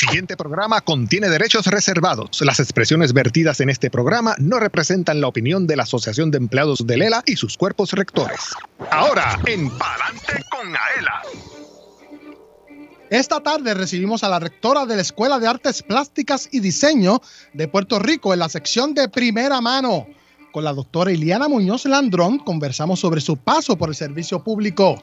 siguiente programa contiene derechos reservados. Las expresiones vertidas en este programa no representan la opinión de la Asociación de Empleados de Lela y sus cuerpos rectores. Ahora, en Palante con Aela. Esta tarde recibimos a la rectora de la Escuela de Artes Plásticas y Diseño de Puerto Rico en la sección de primera mano. Con la doctora Iliana Muñoz Landrón conversamos sobre su paso por el servicio público.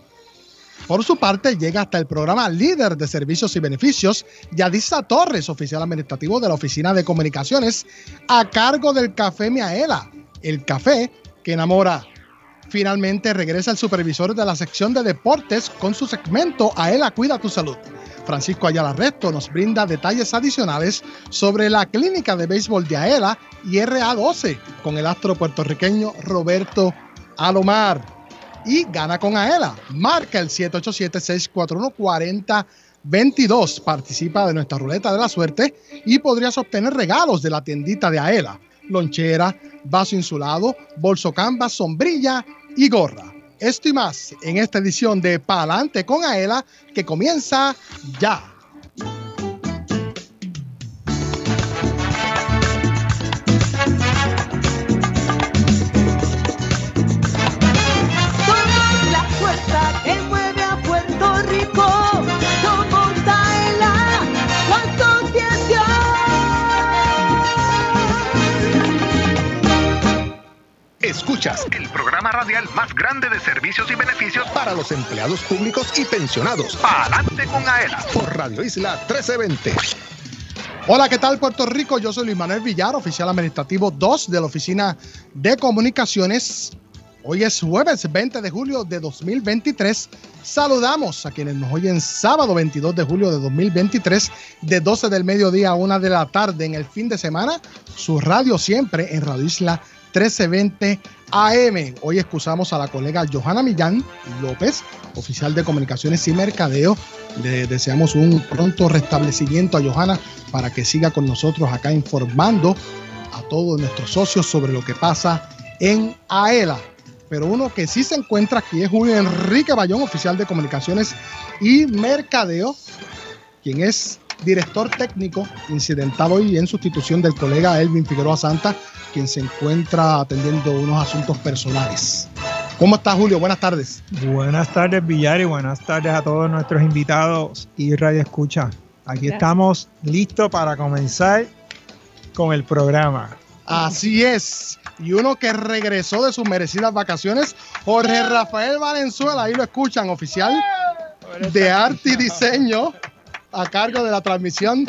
Por su parte, llega hasta el programa líder de servicios y beneficios, Yadisa Torres, oficial administrativo de la Oficina de Comunicaciones, a cargo del Café Miaela, el café que enamora. Finalmente regresa el supervisor de la sección de deportes con su segmento Aela Cuida tu Salud. Francisco Ayala Resto nos brinda detalles adicionales sobre la clínica de béisbol de Aela y RA12 con el astro puertorriqueño Roberto Alomar. Y gana con Aela. Marca el 787-641-4022. Participa de nuestra ruleta de la suerte y podrías obtener regalos de la tiendita de Aela. Lonchera, vaso insulado, bolso canvas, sombrilla y gorra. Esto y más en esta edición de Palante con Aela que comienza ya. Escuchas el programa radial más grande de servicios y beneficios para los empleados públicos y pensionados. Adelante con AELA por Radio Isla 1320. Hola, ¿qué tal Puerto Rico? Yo soy Luis Manuel Villar, oficial administrativo 2 de la Oficina de Comunicaciones. Hoy es jueves 20 de julio de 2023. Saludamos a quienes nos oyen sábado 22 de julio de 2023 de 12 del mediodía a 1 de la tarde en el fin de semana. Su radio siempre en Radio Isla 1320 AM. Hoy excusamos a la colega Johanna Millán López, oficial de comunicaciones y mercadeo. Le deseamos un pronto restablecimiento a Johanna para que siga con nosotros acá informando a todos nuestros socios sobre lo que pasa en AELA. Pero uno que sí se encuentra aquí es Julio Enrique Bayón, oficial de comunicaciones y mercadeo, quien es director técnico incidentado hoy en sustitución del colega Elvin Figueroa Santa, quien se encuentra atendiendo unos asuntos personales. ¿Cómo está Julio? Buenas tardes. Buenas tardes Villar y buenas tardes a todos nuestros invitados y Radio Escucha. Aquí estamos listos para comenzar con el programa. Así es. Y uno que regresó de sus merecidas vacaciones, Jorge Rafael Valenzuela, ahí lo escuchan, oficial de arte y diseño a cargo de la transmisión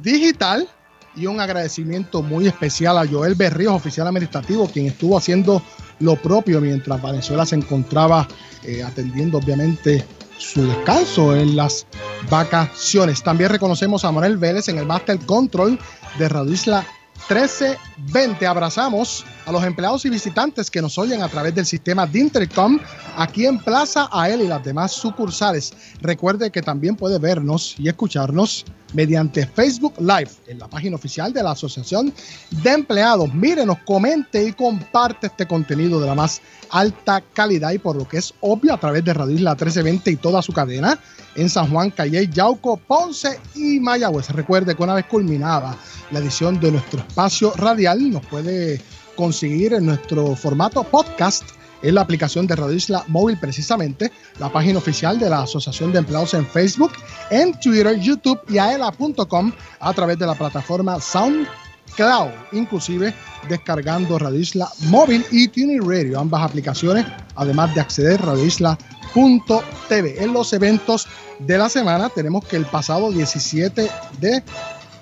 digital y un agradecimiento muy especial a Joel Berríos, oficial administrativo, quien estuvo haciendo lo propio mientras Venezuela se encontraba eh, atendiendo obviamente su descanso en las vacaciones. También reconocemos a Manuel Vélez en el Master Control de Radio Isla 1320. Abrazamos a los empleados y visitantes que nos oyen a través del sistema de Intercom aquí en Plaza AEL y las demás sucursales. Recuerde que también puede vernos y escucharnos mediante Facebook Live en la página oficial de la Asociación de Empleados. Mírenos, comente y comparte este contenido de la más alta calidad y por lo que es obvio a través de Radio Isla 1320 y toda su cadena en San Juan, Calle, Yauco, Ponce y Mayagüez. Recuerde que una vez culminada la edición de nuestro espacio radial, nos puede conseguir en nuestro formato podcast en la aplicación de Radio Isla Móvil precisamente, la página oficial de la Asociación de Empleados en Facebook, en Twitter, YouTube y aela.com a través de la plataforma SoundCloud, inclusive descargando Radio Isla Móvil y Tuning Radio, ambas aplicaciones, además de acceder a radioisla.tv. En los eventos de la semana tenemos que el pasado 17 de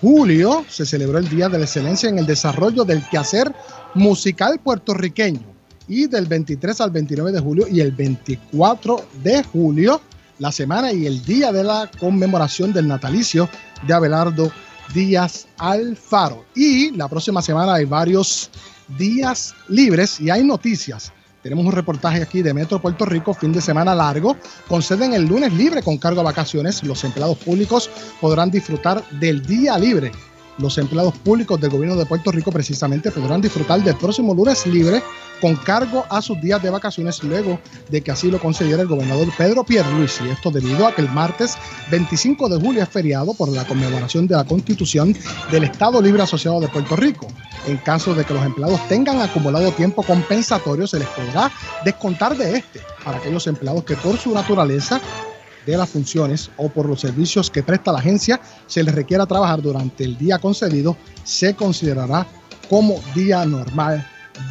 julio se celebró el Día de la Excelencia en el Desarrollo del Quehacer Musical Puertorriqueño y del 23 al 29 de julio y el 24 de julio la semana y el día de la conmemoración del natalicio de Abelardo Díaz Alfaro. Y la próxima semana hay varios días libres y hay noticias tenemos un reportaje aquí de Metro Puerto Rico, fin de semana largo. Conceden el lunes libre con cargo a vacaciones. Los empleados públicos podrán disfrutar del día libre los empleados públicos del gobierno de Puerto Rico precisamente podrán disfrutar del próximo lunes libre con cargo a sus días de vacaciones luego de que así lo concediera el gobernador Pedro Pierluisi. Esto debido a que el martes 25 de julio es feriado por la conmemoración de la constitución del Estado Libre Asociado de Puerto Rico. En caso de que los empleados tengan acumulado tiempo compensatorio, se les podrá descontar de este para aquellos empleados que por su naturaleza de las funciones o por los servicios que presta la agencia se les requiera trabajar durante el día concedido, se considerará como día normal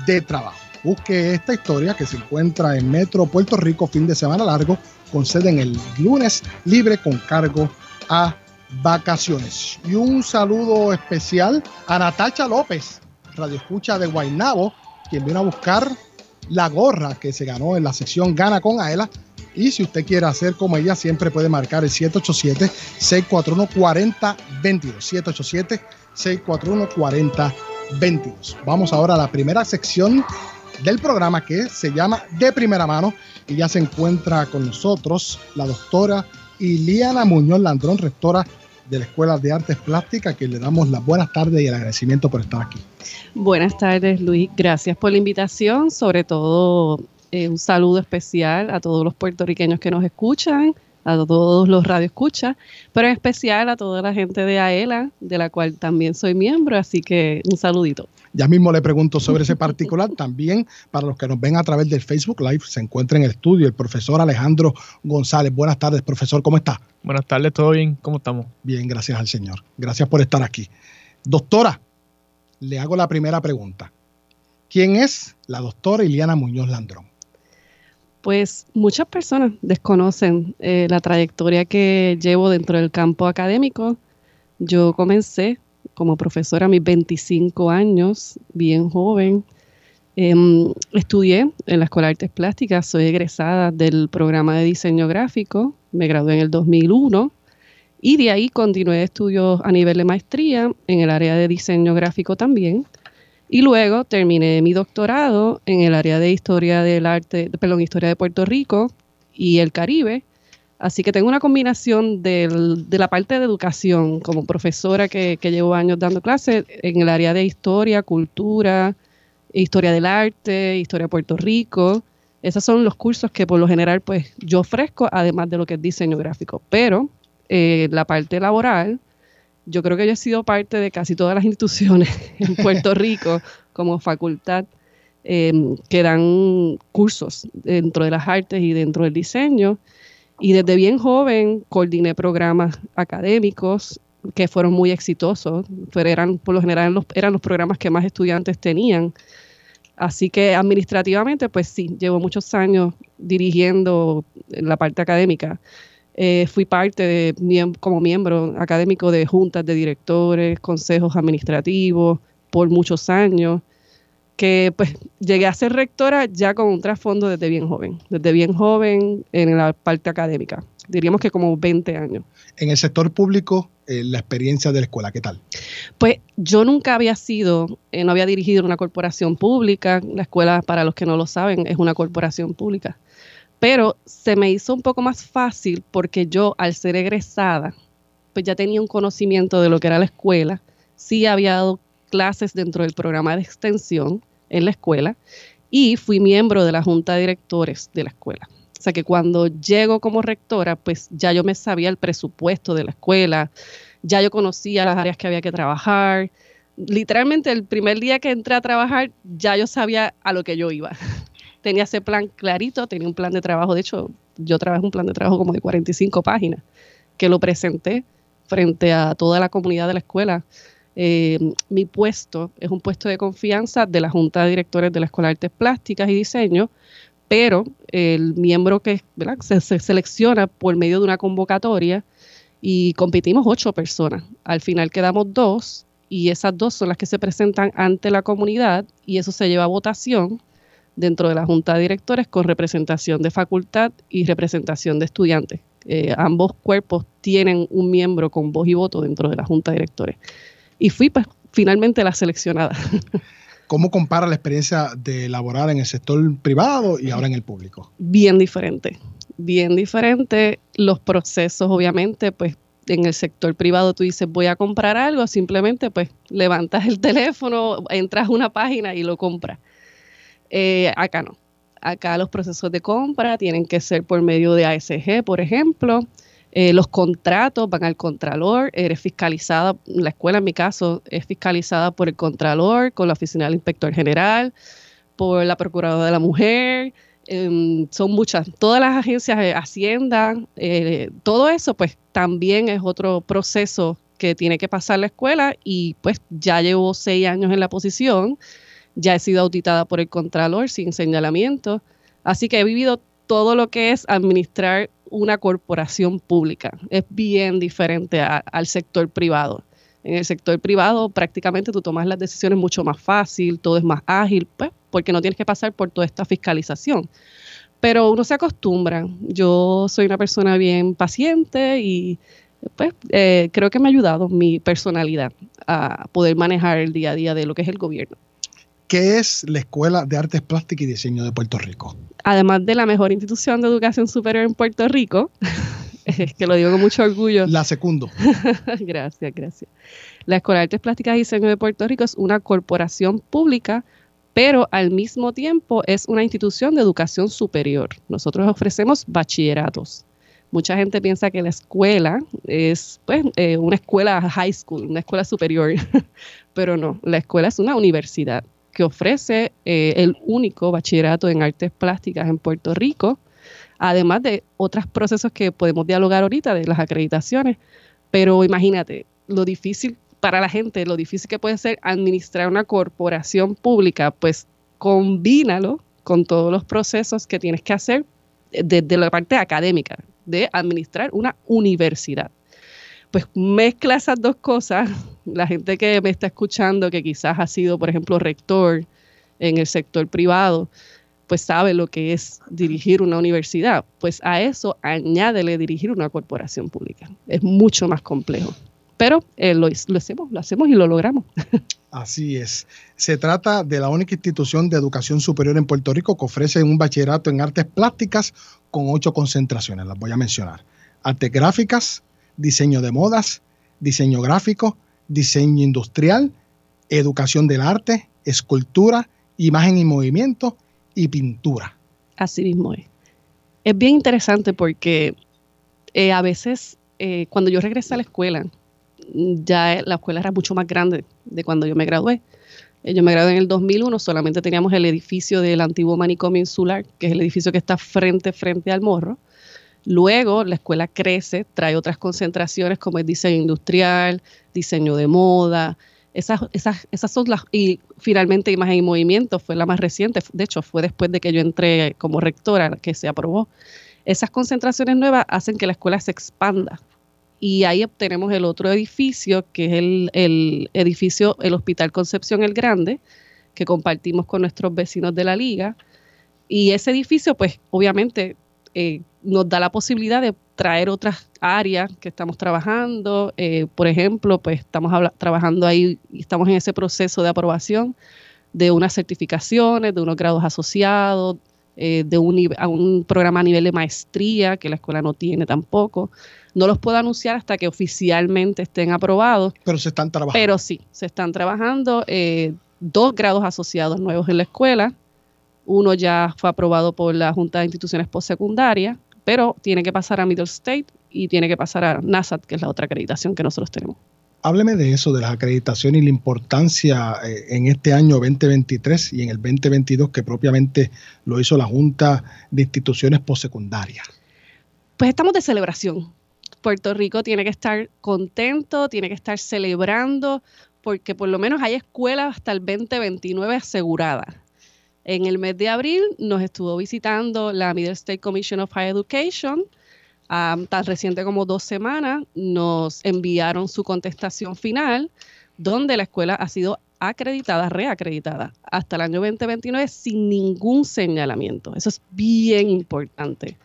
de trabajo. Busque esta historia que se encuentra en Metro Puerto Rico fin de semana largo, con sede en el lunes libre con cargo a vacaciones. Y un saludo especial a Natacha López, radio escucha de Guaynabo, quien vino a buscar la gorra que se ganó en la sección Gana con Aela y si usted quiere hacer como ella, siempre puede marcar el 787-641-4022. 787-641-4022. Vamos ahora a la primera sección del programa que se llama De Primera Mano y ya se encuentra con nosotros la doctora Iliana Muñoz Landrón, rectora de la Escuela de Artes Plásticas, que le damos las buenas tardes y el agradecimiento por estar aquí. Buenas tardes, Luis. Gracias por la invitación, sobre todo eh, un saludo especial a todos los puertorriqueños que nos escuchan, a todos los radioescuchas, pero en especial a toda la gente de AELA, de la cual también soy miembro, así que un saludito. Ya mismo le pregunto sobre ese particular. También para los que nos ven a través del Facebook Live, se encuentra en el estudio el profesor Alejandro González. Buenas tardes, profesor, ¿cómo está? Buenas tardes, ¿todo bien? ¿Cómo estamos? Bien, gracias al Señor. Gracias por estar aquí. Doctora, le hago la primera pregunta. ¿Quién es la doctora Iliana Muñoz Landrón? Pues muchas personas desconocen eh, la trayectoria que llevo dentro del campo académico. Yo comencé como profesora a mis 25 años, bien joven. Em, estudié en la Escuela de Artes Plásticas, soy egresada del programa de diseño gráfico, me gradué en el 2001 y de ahí continué estudios a nivel de maestría en el área de diseño gráfico también. Y luego terminé mi doctorado en el área de historia del arte, perdón, historia de Puerto Rico y el Caribe. Así que tengo una combinación de la parte de educación como profesora que, llevo años dando clases en el área de historia, cultura, historia del arte, historia de Puerto Rico. Esos son los cursos que por lo general pues yo ofrezco, además de lo que es diseño gráfico. Pero eh, la parte laboral, yo creo que yo he sido parte de casi todas las instituciones en Puerto Rico como facultad em, que dan cursos dentro de las artes y dentro del diseño. Y desde bien joven coordiné programas académicos que fueron muy exitosos, pero eran por lo general los, eran los programas que más estudiantes tenían. Así que administrativamente, pues sí, llevo muchos años dirigiendo la parte académica. Eh, fui parte de, como miembro académico de juntas de directores, consejos administrativos por muchos años, que pues llegué a ser rectora ya con un trasfondo desde bien joven, desde bien joven en la parte académica, diríamos que como 20 años. En el sector público, eh, la experiencia de la escuela, ¿qué tal? Pues yo nunca había sido, eh, no había dirigido una corporación pública, la escuela, para los que no lo saben, es una corporación pública pero se me hizo un poco más fácil porque yo, al ser egresada, pues ya tenía un conocimiento de lo que era la escuela. Sí había dado clases dentro del programa de extensión en la escuela y fui miembro de la junta de directores de la escuela. O sea que cuando llego como rectora, pues ya yo me sabía el presupuesto de la escuela, ya yo conocía las áreas que había que trabajar. Literalmente el primer día que entré a trabajar, ya yo sabía a lo que yo iba tenía ese plan clarito, tenía un plan de trabajo, de hecho, yo trabajé un plan de trabajo como de 45 páginas, que lo presenté frente a toda la comunidad de la escuela. Eh, mi puesto es un puesto de confianza de la Junta de Directores de la Escuela de Artes Plásticas y Diseño, pero el miembro que Se, se, selecciona por medio de una convocatoria y competimos ocho personas. Al final quedamos dos y esas dos son las que se presentan ante la comunidad y eso se lleva a votación dentro de la Junta de Directores con representación de facultad y representación de estudiantes. Eh, ambos cuerpos tienen un miembro con voz y voto dentro de la Junta de Directores. Y fui pues, finalmente la seleccionada. ¿Cómo compara la experiencia de laborar en el sector privado y ahora en el público? Bien diferente, bien diferente. Los procesos, obviamente, pues en el sector privado tú dices voy a comprar algo, simplemente pues levantas el teléfono, entras a una página y lo compras. Eh, acá no. Acá los procesos de compra tienen que ser por medio de ASG, por ejemplo. Eh, los contratos van al contralor, eres fiscalizada, la escuela en mi caso es fiscalizada por el contralor, con la oficina del inspector general, por la procuradora de la mujer, em, son muchas, todas las agencias de Hacienda, eh, todo eso pues también es otro proceso que tiene que pasar la escuela y pues ya llevo seis años en la posición, ya he sido auditada por el contralor sin señalamiento, así que he vivido todo lo que es administrar una corporación pública. Es bien diferente al sector privado. En el sector privado prácticamente tú tomas las decisiones mucho más fácil, todo es más ágil, pues, porque no tienes que pasar por toda esta fiscalización. Pero uno se acostumbra. Yo soy una persona bien paciente y pues eh, creo que me ha ayudado mi personalidad a poder manejar el día a día de lo que es el gobierno. ¿Qué es la Escuela de Artes Plásticas y Diseño de Puerto Rico? Además de la mejor institución de educación superior en Puerto Rico, es que lo digo con mucho orgullo. La segundo. gracias, gracias. La Escuela de Artes Plásticas y Diseño de Puerto Rico es una corporación pública, pero al mismo tiempo es una institución de educación superior. Nosotros ofrecemos bachilleratos. Mucha gente piensa que la escuela es pues, eh, una escuela high school, una escuela superior, pero no, la escuela es una universidad que ofrece eh, el único bachillerato en artes plásticas en Puerto Rico, además de otros procesos que podemos dialogar ahorita, de las acreditaciones. Pero imagínate lo difícil para la gente, lo difícil que puede ser administrar una corporación pública, pues combínalo con todos los procesos que tienes que hacer desde la parte académica, de administrar una universidad pues mezcla esas dos cosas. La gente que me está escuchando, que quizás ha sido, por ejemplo, rector en el sector privado, pues sabe lo que es dirigir una universidad. Pues a eso añádele dirigir una corporación pública. Es mucho más complejo. Pero eh, lo, lo, hacemos, lo hacemos y lo logramos. Así es. Se trata de la única institución de educación superior en Puerto Rico que ofrece un bachillerato en artes plásticas con ocho concentraciones. Las voy a mencionar. Artes gráficas, diseño de modas, diseño gráfico, diseño industrial, educación del arte, escultura, imagen y movimiento y pintura. Así mismo es. Es bien interesante porque eh, a veces eh, cuando yo regresé a la escuela, ya la escuela era mucho más grande de cuando yo me gradué. Eh, yo me gradué en el 2001, solamente teníamos el edificio del antiguo manicomio insular, que es el edificio que está frente, frente al morro. Luego la escuela crece, trae otras concentraciones como el diseño industrial, diseño de moda, esas, esas, esas son las, y finalmente Imagen y Movimiento fue la más reciente, de hecho fue después de que yo entré como rectora que se aprobó. Esas concentraciones nuevas hacen que la escuela se expanda y ahí obtenemos el otro edificio, que es el, el edificio, el Hospital Concepción el Grande, que compartimos con nuestros vecinos de la liga. Y ese edificio, pues obviamente eh, nos da la posibilidad de traer otras áreas que estamos trabajando. Eh, por ejemplo, pues estamos trabajando ahí y estamos en ese proceso de aprobación de unas certificaciones, de unos grados asociados, eh, de un, un programa a nivel de maestría que la escuela no tiene tampoco. No los puedo anunciar hasta que oficialmente estén aprobados. Pero se están trabajando. Pero sí, se están trabajando eh, dos grados asociados nuevos en la escuela. Uno ya fue aprobado por la Junta de Instituciones Postsecundarias pero tiene que pasar a Middle State y tiene que pasar a NASAT, que es la otra acreditación que nosotros tenemos. Hábleme de eso, de las acreditaciones y la importancia eh, en este año 2023 y en el 2022 que propiamente lo hizo la Junta de Instituciones Postsecundarias. Pues estamos de celebración. Puerto Rico tiene que estar contento, tiene que estar celebrando, porque por lo menos hay escuelas hasta el 2029 aseguradas. En el mes de abril nos estuvo visitando la Middle State Commission of Higher Education. tan reciente como dos semanas nos enviaron su contestación final, donde la escuela ha sido acreditada, reacreditada hasta el año 2029 sin ningún señalamiento. Eso es bien importante.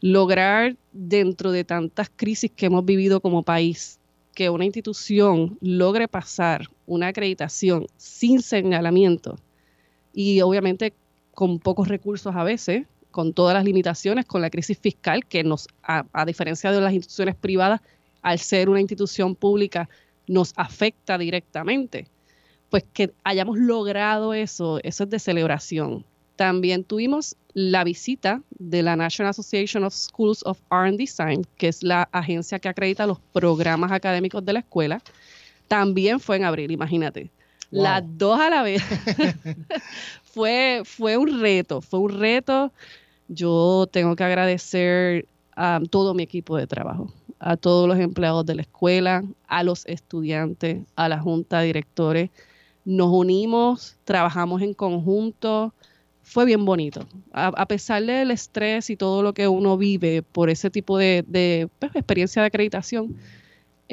Lograr dentro de tantas crisis que hemos vivido como país que una institución logre pasar una acreditación sin señalamiento y obviamente con pocos recursos a veces, con todas las limitaciones, con la crisis fiscal que nos, a, diferencia de las instituciones privadas, al ser una institución pública nos afecta directamente. Pues que hayamos logrado eso, eso es de celebración. También tuvimos la visita de la National Association of Schools of Art and Design, que es la agencia que acredita los programas académicos de la escuela. También fue en abril, imagínate. Las dos a la vez. fue, fue un reto, fue un reto. Yo tengo que agradecer a todo mi equipo de trabajo, a todos los empleados de la escuela, a los estudiantes, a la junta de directores. Nos unimos, trabajamos en conjunto, fue bien bonito. A, pesar del estrés y todo lo que uno vive por ese tipo de, pues, experiencia de acreditación,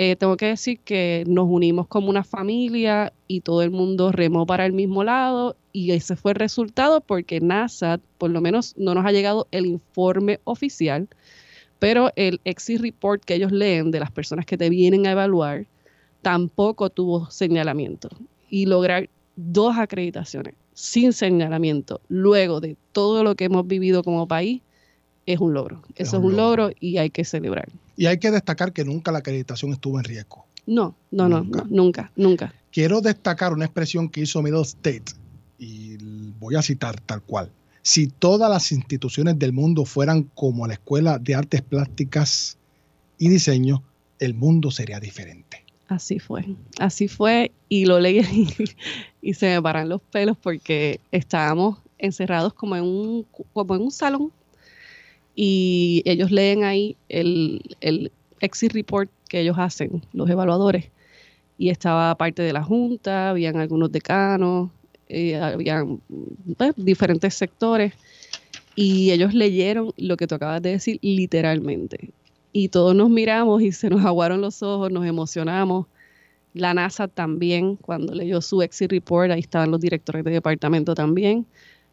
eh, tengo que decir que nos unimos como una familia y todo el mundo remó para el mismo lado y ese fue el resultado porque NASA, por lo menos no nos ha llegado el informe oficial, pero el exit report que ellos leen de las personas que te vienen a evaluar tampoco tuvo señalamiento. Y lograr dos acreditaciones sin señalamiento luego de todo lo que hemos vivido como país es un logro. Eso es un, logro. y hay que celebrar. Y hay que destacar que nunca la acreditación estuvo en riesgo. No, no, nunca. no, nunca, nunca. Quiero destacar una expresión que hizo Middle State y voy a citar tal cual. Si todas las instituciones del mundo fueran como la Escuela de Artes Plásticas y Diseño, el mundo sería diferente. Así fue, así fue y lo leí y, se me paran los pelos porque estábamos encerrados como en un, como en un salón y ellos leen ahí el, el exit report que ellos hacen, los evaluadores, y estaba parte de la junta, habían algunos decanos, eh, habían pues, diferentes sectores, y ellos leyeron lo que tú acabas de decir literalmente. Y todos nos miramos y se nos aguaron los ojos, nos emocionamos. La NASA también, cuando leyó su exit report, ahí estaban los directores de departamento también.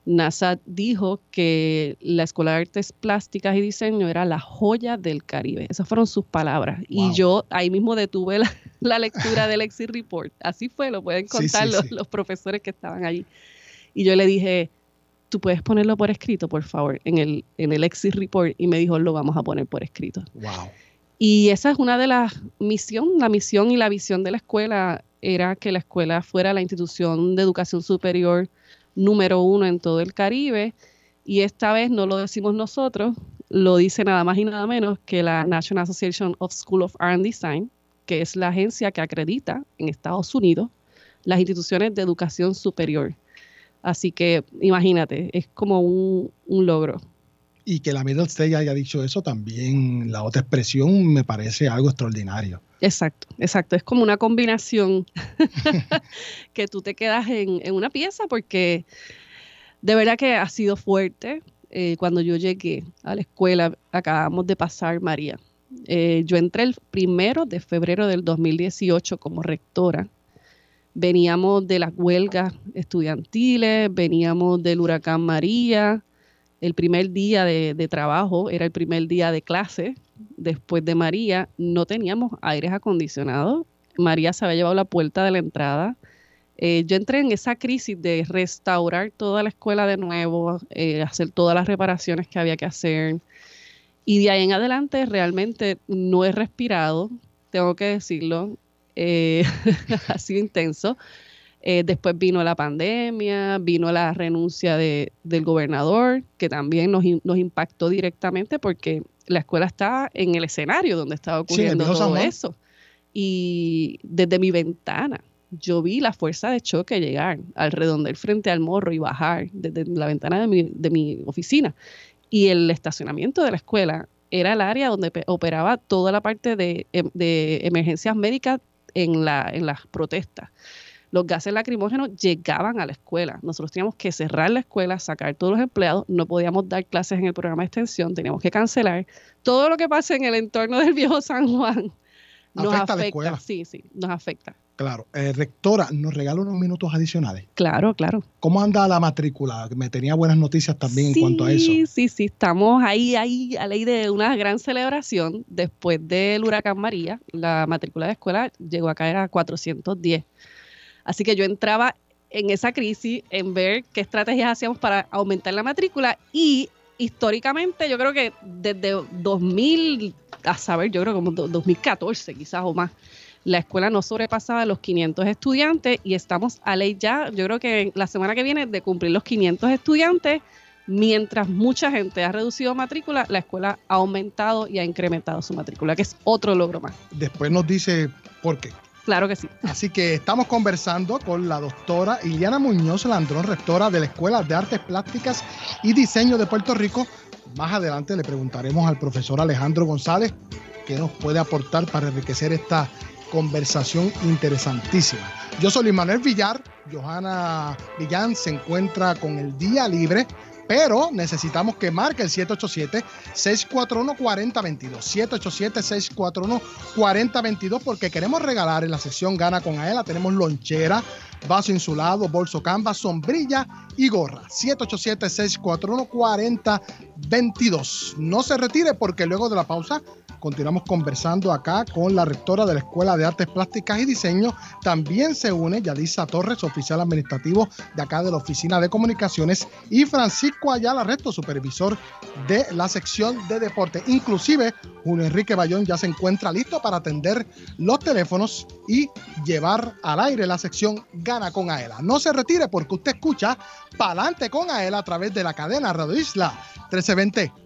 NASA dijo que la Escuela de Artes Plásticas y Diseño era la joya del Caribe. Esas fueron sus palabras. Y yo ahí mismo detuve la, lectura del Exit Report. Así fue, lo pueden contar los, profesores que estaban allí. Y yo le dije, tú puedes ponerlo por escrito, por favor, en el, en el Exit Report. Y me dijo, lo vamos a poner por escrito. Wow. Y esa es una de las misión, la misión y la visión de la escuela era que la escuela fuera la institución de educación superior número uno en todo el Caribe. Y esta vez no lo decimos nosotros, lo dice nada más y nada menos que la National Association of School of Art and Design, que es la agencia que acredita en Estados Unidos las instituciones de educación superior. Así que imagínate, es como un, logro. Y que la Middle State haya dicho eso también, la otra expresión me parece algo extraordinario. Exacto, exacto. Es como una combinación que tú te quedas en, una pieza porque de verdad que ha sido fuerte. Eh, cuando yo llegué a la escuela, acabamos de pasar María. Eh, yo entré el primero de febrero del 2018 como rectora. Veníamos de las huelgas estudiantiles, veníamos del huracán María, el primer día de, trabajo era el primer día de clase. Después de María no teníamos aires acondicionados. María se había llevado la puerta de la entrada. Eh, yo entré en esa crisis de restaurar toda la escuela de nuevo, eh, hacer todas las reparaciones que había que hacer. Y de ahí en adelante realmente no he respirado, tengo que decirlo. Eh, ha sido intenso. Eh, después vino la pandemia, vino la renuncia de, del gobernador, que también nos, nos, impactó directamente porque la escuela estaba en el escenario donde estaba ocurriendo todo eso. Y desde mi ventana, yo vi la fuerza de choque llegar al redondel frente al morro y bajar desde la ventana de mi, de mi oficina. Y el estacionamiento de la escuela era el área donde operaba toda la parte de, em, de emergencias médicas en, la, en las protestas los gases lacrimógenos llegaban a la escuela. Nosotros teníamos que cerrar la escuela, sacar todos los empleados, no podíamos dar clases en el programa de extensión, teníamos que cancelar. Todo lo que pasa en el entorno del viejo San Juan nos afecta. A la escuela. Sí, sí, nos afecta. Claro. Eh, rectora, ¿nos regala unos minutos adicionales? Claro, claro. ¿Cómo anda la matrícula? Me tenía buenas noticias también en cuanto a eso. Sí, sí, sí. Estamos ahí, ahí, a ley de una gran celebración. Después del huracán María, la matrícula de escuela llegó a caer a 410. Así que yo entraba en esa crisis, en ver qué estrategias hacíamos para aumentar la matrícula y históricamente yo creo que desde 2000 a saber, yo creo como 2014 quizás o más. La escuela no sobrepasaba los 500 estudiantes y estamos a ley ya, yo creo que la semana que viene, de cumplir los 500 estudiantes. Mientras mucha gente ha reducido matrícula, la escuela ha aumentado y ha incrementado su matrícula, que es otro logro más. Después nos dice por qué. Claro que sí. Así que estamos conversando con la doctora Iliana Muñoz Landrón, rectora de la Escuela de Artes Plásticas y Diseño de Puerto Rico. Más adelante le preguntaremos al profesor Alejandro González qué nos puede aportar para enriquecer esta conversación interesantísima. Yo soy Luis Manuel Villar, Johanna Villán se encuentra con el día libre, pero necesitamos que marque el 787-641-4022. 787-641-4022 porque queremos regalar en la sesión Gana con Aela. Tenemos lonchera, vaso insulado, bolso canvas, sombrilla y gorra. 787-641-4022. No se retire porque luego de la pausa continuamos conversando acá con la rectora de la Escuela de Artes Plásticas y Diseño. También se une Yadisa Torres, oficial administrativo de acá de la Oficina de Comunicaciones, y Francisco Ayala Resto, supervisor de la sección de deporte. Inclusive, Julio Enrique Bayón ya se encuentra listo para atender los teléfonos y llevar al aire la sección Gana con Aela. No se retire porque usted escucha Palante con Aela a través de la cadena Radio Isla 1320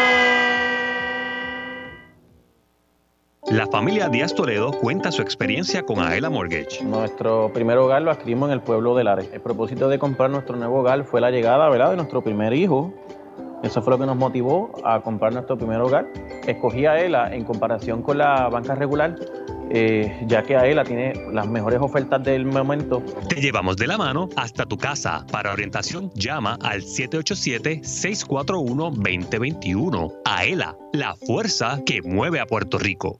La familia Díaz Toledo cuenta su experiencia con Aela Mortgage. Nuestro primer hogar lo adquirimos en el pueblo de Lares. El propósito de comprar nuestro nuevo hogar fue la llegada ¿verdad? de nuestro primer hijo. Eso fue lo que nos motivó a comprar nuestro primer hogar. Escogí a Aela en comparación con la banca regular, eh, ya que Aela tiene las mejores ofertas del momento. Te llevamos de la mano hasta tu casa. Para orientación, llama al 787-641-2021. Aela, la fuerza que mueve a Puerto Rico.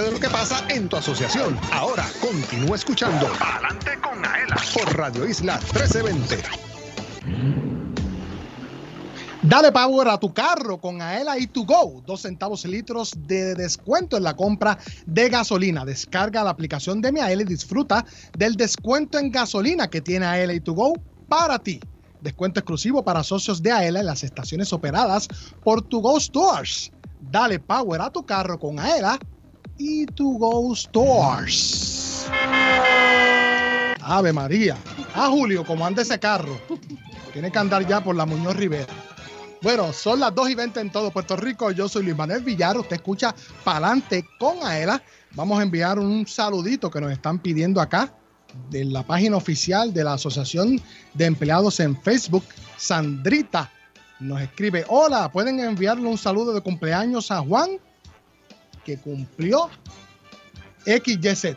De lo que pasa en tu asociación. Ahora continúa escuchando Adelante con Aela por Radio Isla 1320. Dale power a tu carro con Aela y to go. Dos centavos litros de descuento en la compra de gasolina. Descarga la aplicación de mi Aela y disfruta del descuento en gasolina que tiene Aela y to go para ti. Descuento exclusivo para socios de Aela en las estaciones operadas por To Go Stores. Dale power a tu carro con Aela y tu Go Stores. Ave María. Ah, Julio, como anda ese carro. Tiene que andar ya por la Muñoz Rivera. Bueno, son las 2 y 20 en todo Puerto Rico. Yo soy Luis Manuel Villar. Usted escucha Palante con Aela. Vamos a enviar un saludito que nos están pidiendo acá de la página oficial de la Asociación de Empleados en Facebook. Sandrita nos escribe: Hola, pueden enviarle un saludo de cumpleaños a Juan, que cumplió XYZ.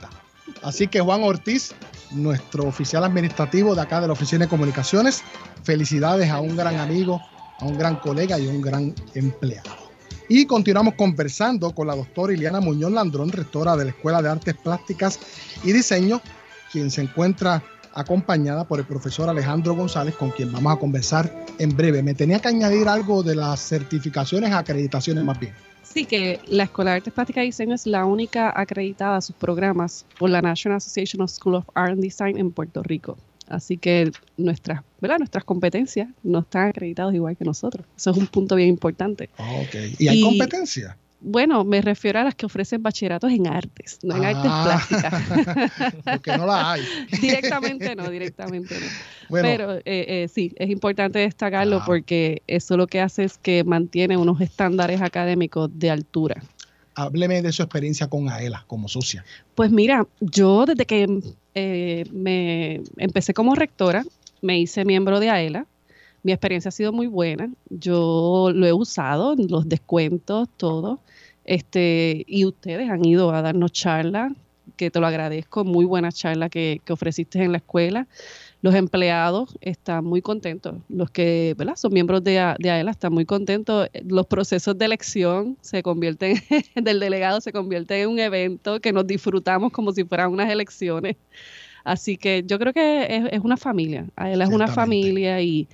Así que Juan Ortiz, nuestro oficial administrativo de acá de la Oficina de Comunicaciones, felicidades a un gran amigo, a un gran colega y un gran empleado. Y continuamos conversando con la doctora Iliana Muñoz Landrón, rectora de la Escuela de Artes Plásticas y Diseño, quien se encuentra acompañada por el profesor Alejandro González, con quien vamos a conversar en breve. Me tenía que añadir algo de las certificaciones, acreditaciones más bien. Sí, que la Escuela de Artes Plásticas y Diseño es la única acreditada a sus programas por la National Association of School of Art and Design en Puerto Rico. Así que nuestras, ¿verdad? nuestras competencias no están acreditadas igual que nosotros. Eso es un punto bien importante. Ok. ¿Y hay Y- competencia? Bueno, me refiero a las que ofrecen bachilleratos en artes, no en artes Ah. plásticas. Porque no la hay. directamente no, directamente no. Bueno. Pero eh, eh, sí, es importante destacarlo porque eso lo que hace es que mantiene unos estándares académicos de altura. Hábleme de su experiencia con Aela como socia. Pues mira, yo desde que eh, me empecé como rectora, me hice miembro de AELA. Mi experiencia ha sido muy buena. Yo lo he usado, los descuentos, todo. Este, y ustedes han ido a darnos charlas, que te lo agradezco, muy buena charla que, que ofreciste en la escuela. Los empleados están muy contentos. Los que ¿verdad? son miembros de, de AELA están muy contentos. Los procesos de elección se convierten, del delegado se convierte en un evento que nos disfrutamos como si fueran unas elecciones. Así que yo creo que es, es una familia. AELA es una familia y,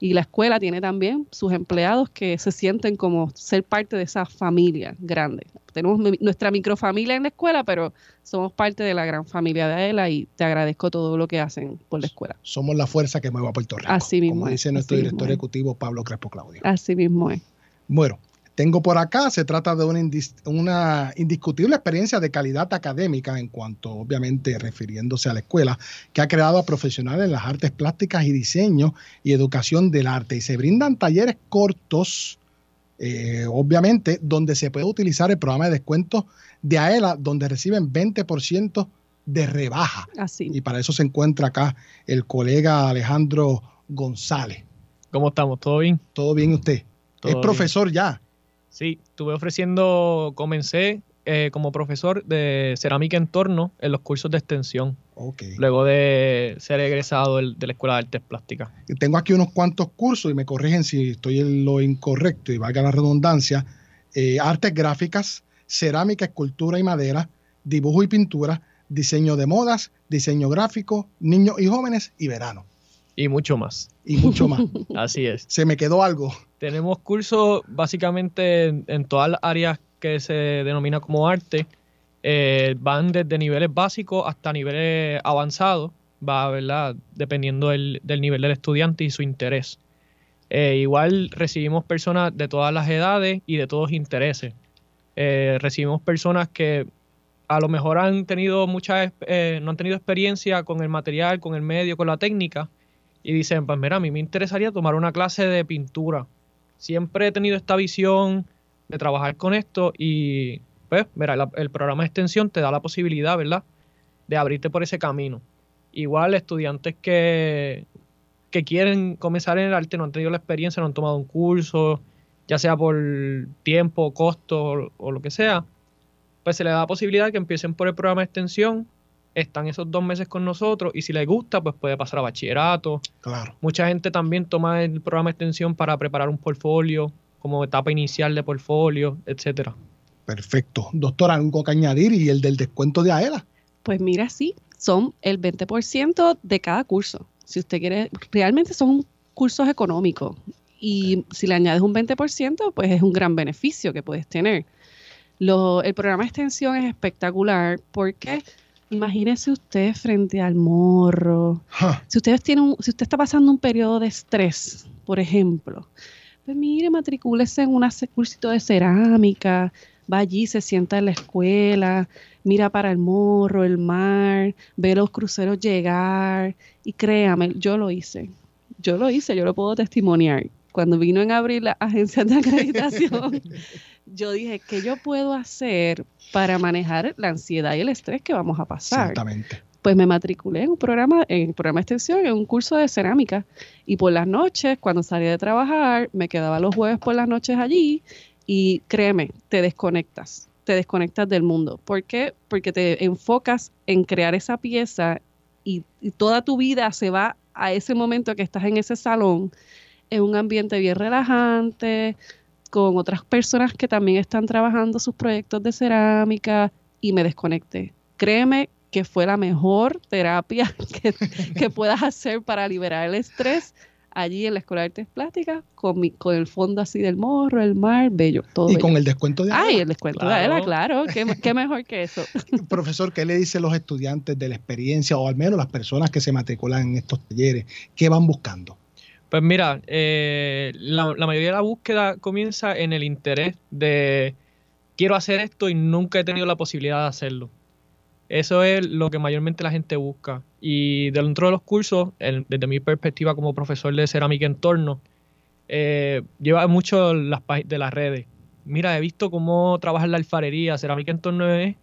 y la escuela tiene también sus empleados que se sienten como ser parte de esa familia grande. Tenemos nuestra microfamilia en la escuela, pero somos parte de la gran familia de AELA y te agradezco todo lo que hacen por la escuela. Somos la fuerza que mueve a Puerto Rico. Así mismo Como es, dice nuestro director mismo ejecutivo Pablo Crespo Claudio. Así mismo es. Bueno, tengo por acá, se trata de una, indis- una indiscutible experiencia de calidad académica en cuanto, obviamente, refiriéndose a la escuela, que ha creado a profesionales en las artes plásticas y diseño y educación del arte. Y se brindan talleres cortos, eh, obviamente, donde se puede utilizar el programa de descuentos de AELA, donde reciben 20% de rebaja. Así. Y para eso se encuentra acá el colega Alejandro González. ¿Cómo estamos? ¿Todo bien? ¿Todo bien usted? Todo es bien. profesor ya. Sí, estuve ofreciendo, comencé eh, como profesor de cerámica en torno en los cursos de extensión. Ok. Luego de ser egresado de la Escuela de Artes Plásticas. Tengo aquí unos cuantos cursos y me corrigen si estoy en lo incorrecto y valga la redundancia. Eh, artes gráficas, cerámica, escultura y madera, dibujo y pintura, diseño de modas, diseño gráfico, niños y jóvenes y verano. Y mucho más. Y mucho más. Así es. Se me quedó algo. Tenemos cursos básicamente en, todas las áreas que se denomina como arte. Eh, van desde niveles básicos hasta niveles avanzados. Va, ¿verdad? Dependiendo del, nivel del estudiante y su interés. Eh, igual recibimos personas de todas las edades y de todos intereses. Eh, recibimos personas que a lo mejor han tenido mucha, eh, no han tenido experiencia con el material, con el medio, con la técnica, y dicen, pues mira, a mí me interesaría tomar una clase de pintura. Siempre he tenido esta visión de trabajar con esto y pues, mira, el programa de extensión te da la posibilidad, ¿verdad? De abrirte por ese camino. Igual estudiantes que, que quieren comenzar en el arte, no han tenido la experiencia, no han tomado un curso, ya sea por tiempo, costo o, o lo que sea, pues se les da la posibilidad de que empiecen por el programa de extensión, están esos dos meses con nosotros y si les gusta, pues puede pasar a bachillerato. Claro. Mucha gente también toma el programa de extensión para preparar un portfolio, como etapa inicial de portfolio, etcétera. Perfecto. Doctora, algo que añadir y el del descuento de AELA. Pues mira, sí, son el 20% de cada curso. Si usted quiere, realmente son cursos económicos y si le añades un 20%, pues es un gran beneficio que puedes tener. Lo- el programa de extensión es espectacular porque imagínese usted frente al morro. Si usted, tiene un- si usted está pasando un periodo de estrés, por ejemplo, pues mire, matricúlese en un cursito de cerámica, va allí, se sienta en la escuela, mira para el morro, el mar, ve los cruceros llegar y créame, yo lo hice. Yo lo hice, yo lo puedo testimoniar. Cuando vino en abrir la agencia de acreditación, yo dije, ¿qué yo puedo hacer para manejar la ansiedad y el estrés que vamos a pasar? Exactamente. Pues me matriculé en un programa, en un programa de extensión, en un curso de cerámica. Y por las noches, cuando salía de trabajar, me quedaba los jueves por las noches allí y créeme, te desconectas, te desconectas del mundo. ¿Por qué? Porque te enfocas en crear esa pieza y, toda tu vida se va a ese momento que estás en ese salón, en un ambiente bien relajante, con otras personas que también están trabajando sus proyectos de cerámica y me desconecté. Créeme que fue la mejor terapia que, que puedas hacer para liberar el estrés allí en la Escuela de Artes Plásticas con, mi, con el fondo así del morro, el mar, bello, todo. Y con el descuento de Ay, el descuento de Adela, claro, ¿Qué, ¿Qué, mejor que eso. Profesor, ¿qué le dice a los estudiantes de la experiencia o al menos las personas que se matriculan en estos talleres? ¿Qué van buscando? Pues mira, eh, la, la mayoría de la búsqueda comienza en el interés de quiero hacer esto y nunca he tenido la posibilidad de hacerlo. Eso es lo que mayormente la gente busca. Y dentro de los cursos, desde mi perspectiva como profesor de cerámica en torno, eh, lleva mucho las de las redes. Mira, he visto cómo trabaja la alfarería. Cerámica en torno es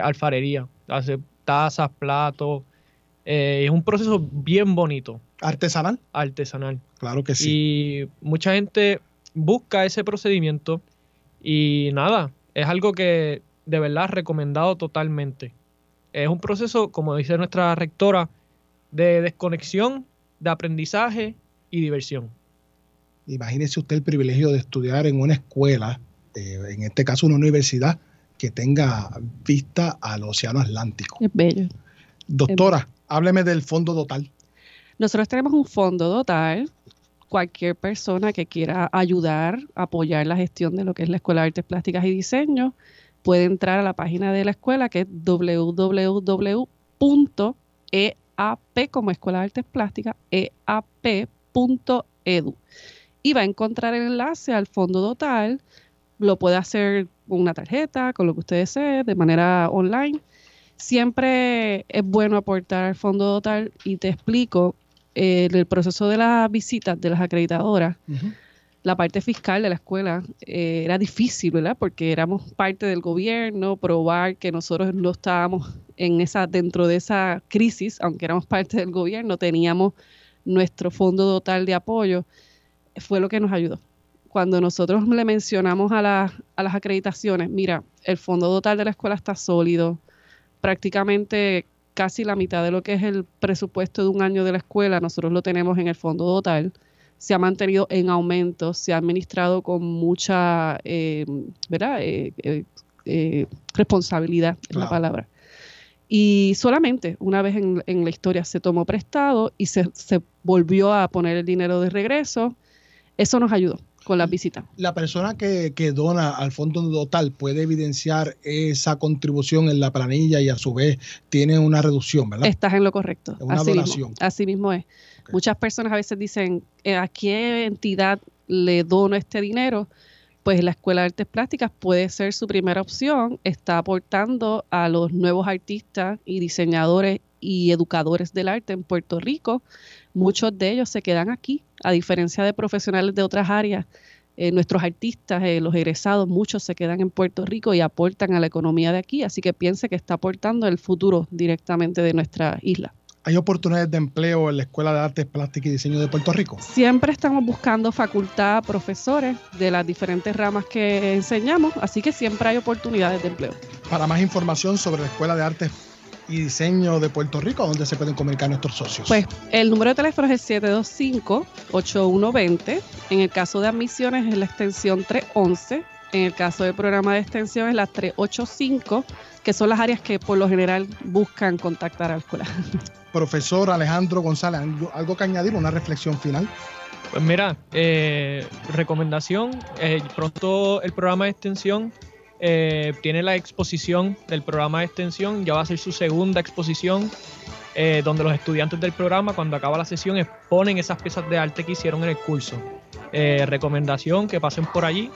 alfarería. Hace tazas, platos. Eh, es un proceso bien bonito. ¿Artesanal? Artesanal. Claro que sí. Y mucha gente busca ese procedimiento y nada, es algo que de verdad recomendado totalmente. Es un proceso, como dice nuestra rectora, de desconexión, de aprendizaje y diversión. Imagínese usted el privilegio de estudiar en una escuela, eh, en este caso una universidad, que tenga vista al Océano Atlántico. Es bello. Doctora, hábleme del fondo total. Nosotros tenemos un fondo total. Cualquier persona que quiera ayudar, apoyar la gestión de lo que es la Escuela de Artes Plásticas y Diseño, puede entrar a la página de la escuela que es www.eap como Escuela de Artes Plásticas, eap.edu. Y va a encontrar el enlace al fondo total. Lo puede hacer con una tarjeta, con lo que usted desee, de manera online. Siempre es bueno aportar al fondo total y te explico eh, el proceso de las visitas de las acreditadoras la parte fiscal de la escuela eh, era difícil, ¿verdad? Porque éramos parte del gobierno, probar que nosotros no estábamos en esa, dentro de esa crisis, aunque éramos parte del gobierno, teníamos nuestro fondo total de apoyo, fue lo que nos ayudó. Cuando nosotros le mencionamos a, a las acreditaciones, mira, el fondo total de la escuela está sólido, prácticamente casi la mitad de lo que es el presupuesto de un año de la escuela, nosotros lo tenemos en el fondo total se ha mantenido en aumento, se ha administrado con mucha eh, ¿verdad? Eh, eh, responsabilidad, es la palabra. Y solamente una vez en, la historia se tomó prestado y se, volvió a poner el dinero de regreso, eso nos ayudó con la visita. La persona que, dona al fondo total puede evidenciar esa contribución en la planilla y a su vez tiene una reducción, ¿verdad? Estás en lo correcto. una así donación. así mismo es. Muchas personas a veces dicen, eh, ¿a qué entidad le dono este dinero? Pues la Escuela de Artes Plásticas puede ser su primera opción. Está aportando a los nuevos artistas y diseñadores y educadores del arte en Puerto Rico. Muchos de ellos se quedan aquí, a diferencia de profesionales de otras áreas. Eh, nuestros artistas, eh, los egresados, muchos se quedan en Puerto Rico y aportan a la economía de aquí, así que piense que está aportando el futuro directamente de nuestra isla. ¿Hay oportunidades de empleo en la Escuela de Artes, Plástica y Diseño de Puerto Rico? Siempre estamos buscando facultad, profesores de las diferentes ramas que enseñamos, así que siempre hay oportunidades de empleo. Para más información sobre la Escuela de Artes y Diseño de Puerto Rico, ¿dónde se pueden comunicar nuestros socios? Pues el número de teléfono es el 725-8120. En el caso de admisiones es la extensión 311. En el caso del programa de extensión es la 385 que son las áreas que por lo general buscan contactar a la escuela. Profesor Alejandro González, ¿algo que añadir? ¿Una reflexión final? Pues mira, eh, recomendación, eh, pronto el programa de extensión eh, tiene la exposición del programa de extensión, ya va a ser su segunda exposición. eh, donde los estudiantes del programa, cuando acaba la sesión, exponen esas piezas de arte que hicieron en el curso. Eh, recomendación que pasen por allí.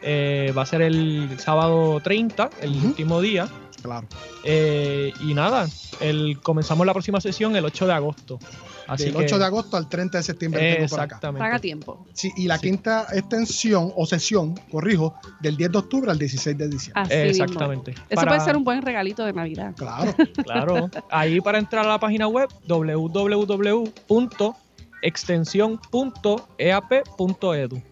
Eh, va a ser el sábado 30, el último día. Claro. Eh, y nada, el, comenzamos la próxima sesión el 8 de agosto. Así Del que- 8 de agosto al 30 de septiembre. tengo por acá. Exactamente. Paga tiempo. Sí, y la quinta extensión o sesión, corrijo, del 10 de octubre al 16 de diciembre. Así mismo. Exactamente. Eso Para- puede ser un buen regalito de Navidad. Claro. Claro. Ahí para entrar a la página web www.extensión.eap.edu.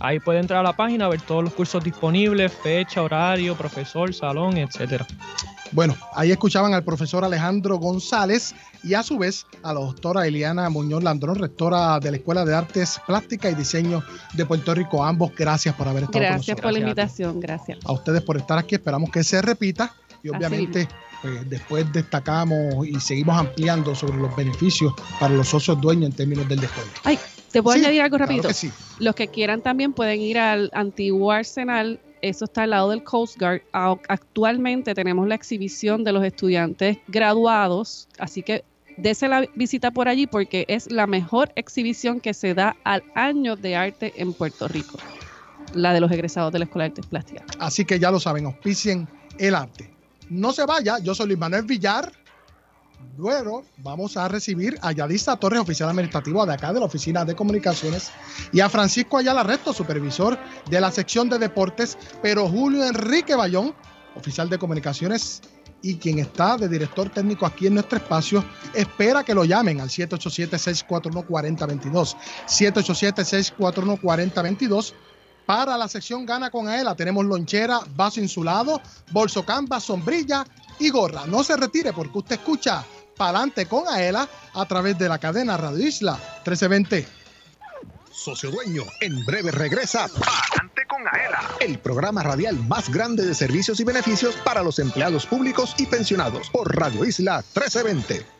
Ahí puede entrar a la página, ver todos los cursos disponibles, fecha, horario, profesor, salón, etcétera. Bueno, ahí escuchaban al profesor Alejandro González y a su vez a la doctora Eliana Muñoz Landrón, rectora de la Escuela de Artes Plástica y Diseño de Puerto Rico. Ambos, gracias por haber estado Gracias con por la nosotros. invitación, gracias. A ustedes por estar aquí, esperamos que se repita y obviamente pues, después destacamos y seguimos ampliando sobre los beneficios para los socios dueños en términos del descuento. Ay, ¿te puedo Sí, añadir algo claro rapidito? que sí. Los que quieran también pueden ir al antiguo Arsenal. Eso está al lado del Coast Guard. Actualmente tenemos la exhibición de los estudiantes graduados, así que dese la visita por allí porque es la mejor exhibición que se da al año de arte en Puerto Rico. La de los egresados de la Escuela de Artes Plásticas. Así que ya lo saben, auspicien el arte. No se vaya, yo soy Luis Manuel Villar. Luego vamos a recibir a Yadisa Torres, oficial administrativo de acá de la Oficina de Comunicaciones, y a Francisco Ayala Resto, supervisor de la sección de deportes, pero Julio Enrique Bayón, oficial de comunicaciones y quien está de director técnico aquí en nuestro espacio, espera que lo llamen al 787-641-4022. 787-641-4022 para la sección Gana con Aela tenemos lonchera, vaso insulado, bolso canvas, sombrilla y gorra. No se retire porque usted escucha Palante con Aela a través de la cadena Radio Isla 1320. Socio Dueño, en breve regresa Palante con Aela, el programa radial más grande de servicios y beneficios para los empleados públicos y pensionados por Radio Isla 1320.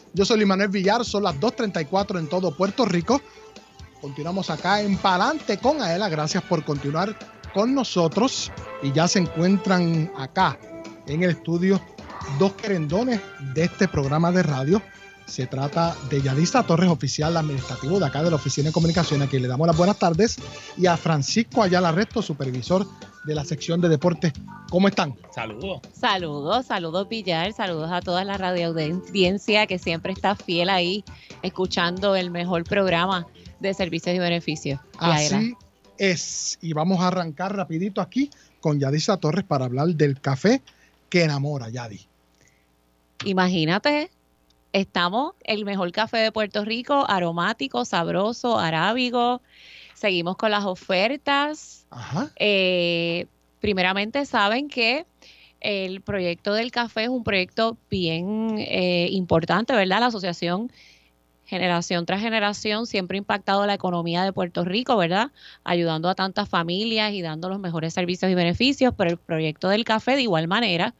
Yo soy Luis Manuel Villar, son las 2.34 en todo Puerto Rico. Continuamos acá en Palante con Aela. Gracias por continuar con nosotros y ya se encuentran acá en el estudio dos querendones de este programa de radio. Se trata de Yadisa Torres, oficial administrativo de acá de la Oficina de Comunicación, a quien le damos las buenas tardes, y a Francisco Ayala Resto, supervisor de la sección de deportes. ¿Cómo están? Saludos. Saludos, saludos Villar, saludos a toda la radio audiencia que siempre está fiel ahí, escuchando el mejor programa de servicios y beneficios. Así es. Y vamos a arrancar rapidito aquí con Yadisa Torres para hablar del café que enamora, Yadi. Imagínate, estamos el mejor café de Puerto Rico, aromático, sabroso, arábigo. Seguimos con las ofertas. Eh, primeramente saben que el proyecto del café es un proyecto bien eh, importante, ¿verdad? La asociación generación tras generación siempre ha impactado la economía de Puerto Rico, ¿verdad? Ayudando a tantas familias y dando los mejores servicios y beneficios, pero el proyecto del café de igual manera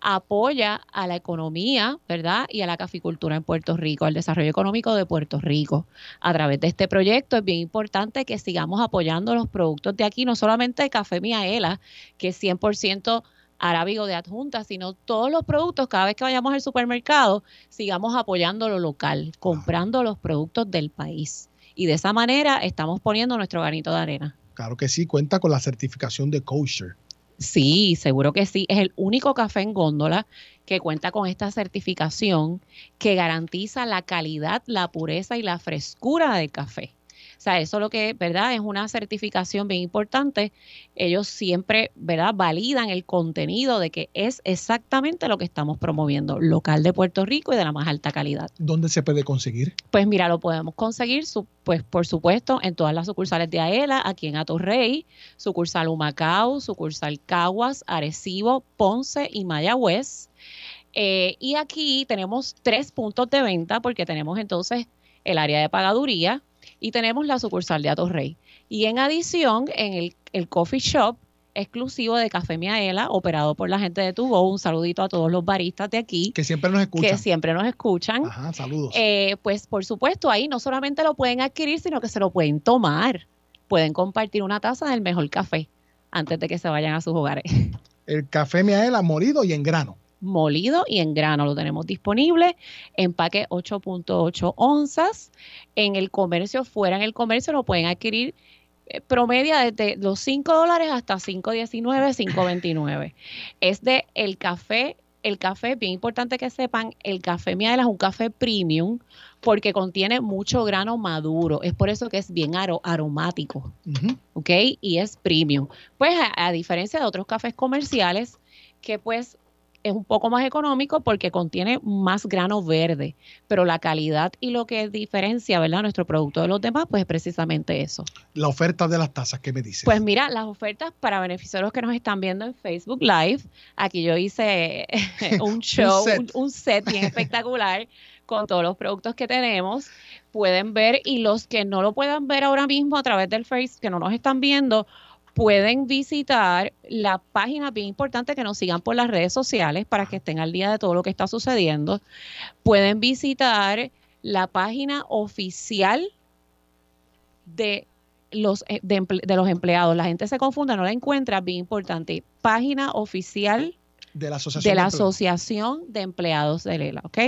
apoya a la economía, ¿verdad? Y a la caficultura en Puerto Rico, al desarrollo económico de Puerto Rico. A través de este proyecto es bien importante que sigamos apoyando los productos de aquí, no solamente Café Miaela, que es 100% arábigo de adjunta, sino todos los productos, cada vez que vayamos al supermercado, sigamos apoyando lo local, comprando los productos del país. Y de esa manera estamos poniendo nuestro granito de arena. Claro que sí, cuenta con la certificación de kosher. Sí, seguro que sí. Es el único café en góndola que cuenta con esta certificación que garantiza la calidad, la pureza y la frescura del café. O sea, eso lo que, ¿verdad? Es una certificación bien importante. Ellos siempre, ¿verdad? Validan el contenido de que es exactamente lo que estamos promoviendo, local de Puerto Rico y de la más alta calidad. ¿Dónde se puede conseguir? Pues mira, lo podemos conseguir, pues por supuesto, en todas las sucursales de AELA, aquí en Atorrey, sucursal Humacao, sucursal Caguas, Arecibo, Ponce y Mayagüez. Eh, y aquí tenemos tres puntos de venta porque tenemos entonces el área de pagaduría, y tenemos la sucursal de Atorrey. Y en adición, en el, coffee shop exclusivo de Café Miaela, operado por la gente de Tugo. Un saludito a todos los baristas de aquí. Que siempre nos escuchan. Que siempre nos escuchan. Ajá, saludos. Eh, pues por supuesto, ahí no solamente lo pueden adquirir, sino que se lo pueden tomar. Pueden compartir una taza del mejor café antes de que se vayan a sus hogares. El café Miaela molido y en grano molido y en grano. Lo tenemos disponible, empaque 8.8 onzas. En el comercio, fuera en el comercio, lo pueden adquirir eh, promedia desde los 5 dólares hasta 5.19, 5.29. Es de el café. El café, bien importante que sepan, el café Miaela es un café premium porque contiene mucho grano maduro. Es por eso que es bien aromático. ¿Ok? Y es premium. Pues a diferencia de otros cafés comerciales, que pues es un poco más económico porque contiene más grano verde, pero la calidad y lo que diferencia, ¿verdad? Nuestro producto de los demás, pues es precisamente eso. La oferta de las tazas, ¿qué me dices? Pues mira, las ofertas para beneficiarios que nos están viendo en Facebook Live, aquí yo hice un show, un set, bien espectacular con todos los productos que tenemos. Pueden ver y los que no lo puedan ver ahora mismo a través del Face, que no nos están viendo, pueden visitar la página, bien importante que nos sigan por las redes sociales para que estén al día de todo lo que está sucediendo. Pueden visitar la página oficial de los, eh, de, los empleados. La gente se confunde, no la encuentra, bien importante. Página oficial de la Asociación de, la asociación de Empleados de Lela, ¿ok?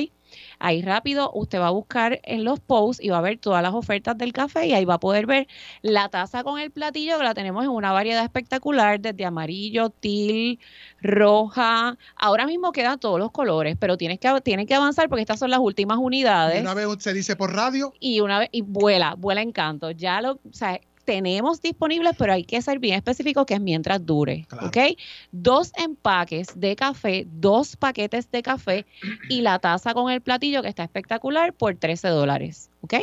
Ahí rápido usted va a buscar en los posts y va a ver todas las ofertas del café y ahí va a poder ver la taza con el platillo que la tenemos en una variedad espectacular, desde amarillo, til, roja. Ahora mismo quedan todos los colores, pero tienes que, tienes que avanzar porque estas son las últimas unidades. Y una vez se dice por radio. Y una vez, y vuela, vuela encanto. Ya lo, o sea, tenemos disponibles, pero hay que ser bien específico que es mientras dure. ¿Ok? Dos empaques de café, dos paquetes de café y la taza con el platillo que está espectacular por 13 dólares. ¿Ok?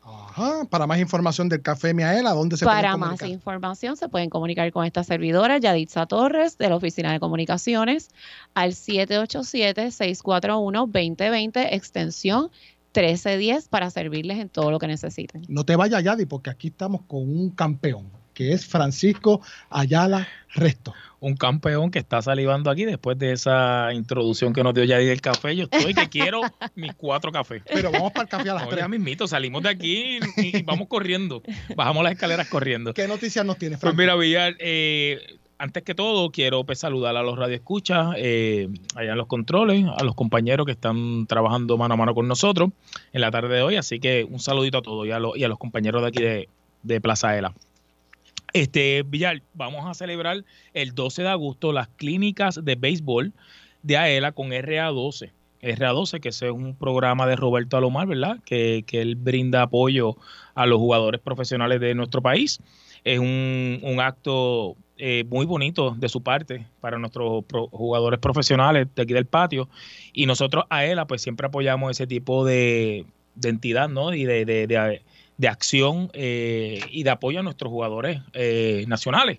Ajá. Para más información del Café Miaela, ¿dónde se Para pueden más información se pueden comunicar con esta servidora, Yaditza Torres, de la Oficina de Comunicaciones, al 787-641-2020, extensión 1310, para servirles en todo lo que necesiten. No te vayas, Yadi, porque aquí estamos con un campeón, que es Francisco Ayala Resto. un campeón que está salivando aquí después de esa introducción que nos dio Yadi del café. Yo estoy que quiero mis cuatro cafés. Pero vamos para el café a las tres. ya mismito, salimos de aquí y, y vamos corriendo. Bajamos las escaleras corriendo. ¿Qué noticias nos tienes, Pues Franco? mira, Villar, eh, antes que todo, quiero pues, saludar a los radioescuchas, eh, allá en los controles, a los compañeros que están trabajando mano a mano con nosotros en la tarde de hoy. Así que un saludito a todos y a, los- compañeros de aquí de, de Plaza Ela. Este, Villar, vamos a celebrar el 12 de agosto las clínicas de béisbol de AELA con RA12. RA12, que es un programa de Roberto Alomar, ¿verdad? Que, que él brinda apoyo a los jugadores profesionales de nuestro país. Es un, un acto eh, muy bonito de su parte para nuestros jugadores profesionales de aquí del patio. Y nosotros a ELA, pues siempre apoyamos ese tipo de, de entidad, ¿no? Y de, de, de- de acción eh, y de apoyo a nuestros jugadores eh, nacionales.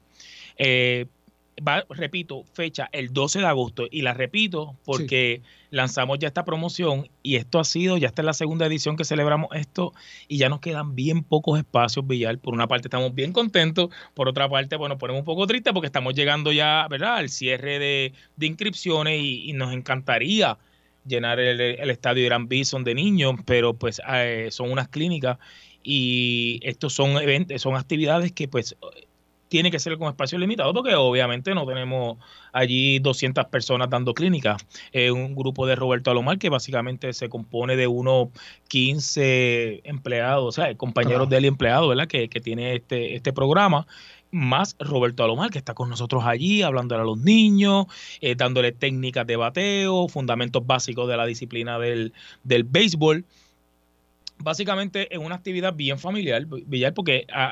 Va, repito, fecha el 12 de agosto y la repito porque lanzamos ya esta promoción y esto ha sido, ya esta es la segunda edición que celebramos esto y ya nos quedan bien pocos espacios, Villar. Por una parte estamos bien contentos, por otra parte, bueno, ponemos un poco triste porque estamos llegando ya, ¿verdad?, al cierre de, de inscripciones y, y nos encantaría llenar el, el estadio Irán Bison de niños, pero pues eh, son unas clínicas y estos son eventos, son actividades que pues tiene que ser con espacio limitado porque obviamente no tenemos allí 200 personas dando clínicas. Es un grupo de Roberto Alomar que básicamente se compone de unos 15 empleados, o sea, compañeros Claro. de él y empleados, ¿verdad? Que, que tiene este, este programa. Más Roberto Alomar, que está con nosotros allí, hablándole a los niños, eh, dándole técnicas de bateo, fundamentos básicos de la disciplina del, del béisbol básicamente es una actividad bien familiar, porque a-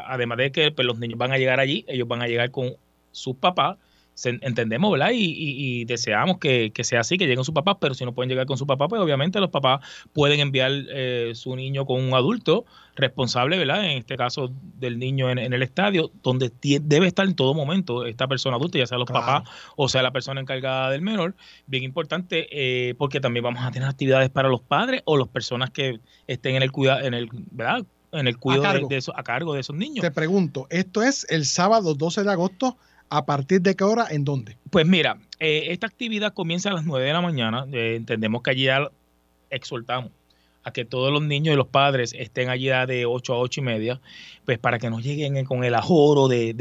a- además de que pues, los niños van a llegar allí, ellos van a llegar con sus papás, entendemos, ¿verdad? Y, y- y deseamos que, que sea así, que lleguen sus papás, pero si no pueden llegar con su papá, pues obviamente los papás pueden enviar eh, su niño con un adulto responsable, ¿verdad? En este caso del niño en, en el estadio, donde debe estar en todo momento esta persona adulta, ya sea los papás o sea la persona encargada del menor. Bien importante, eh, porque también vamos a tener actividades para los padres o las personas que estén en el cuidado, en el, ¿verdad? En el cuidado de, cargo. de a cargo de esos niños. Te pregunto, esto es el sábado 12 de agosto, ¿a partir de qué hora? ¿En dónde? Pues mira, eh, esta actividad comienza a las 9 de la mañana. eh, entendemos que allí ya exhortamos a que todos los niños y los padres estén allí de 8 a 8 y media, pues para que no lleguen con el ajoro de,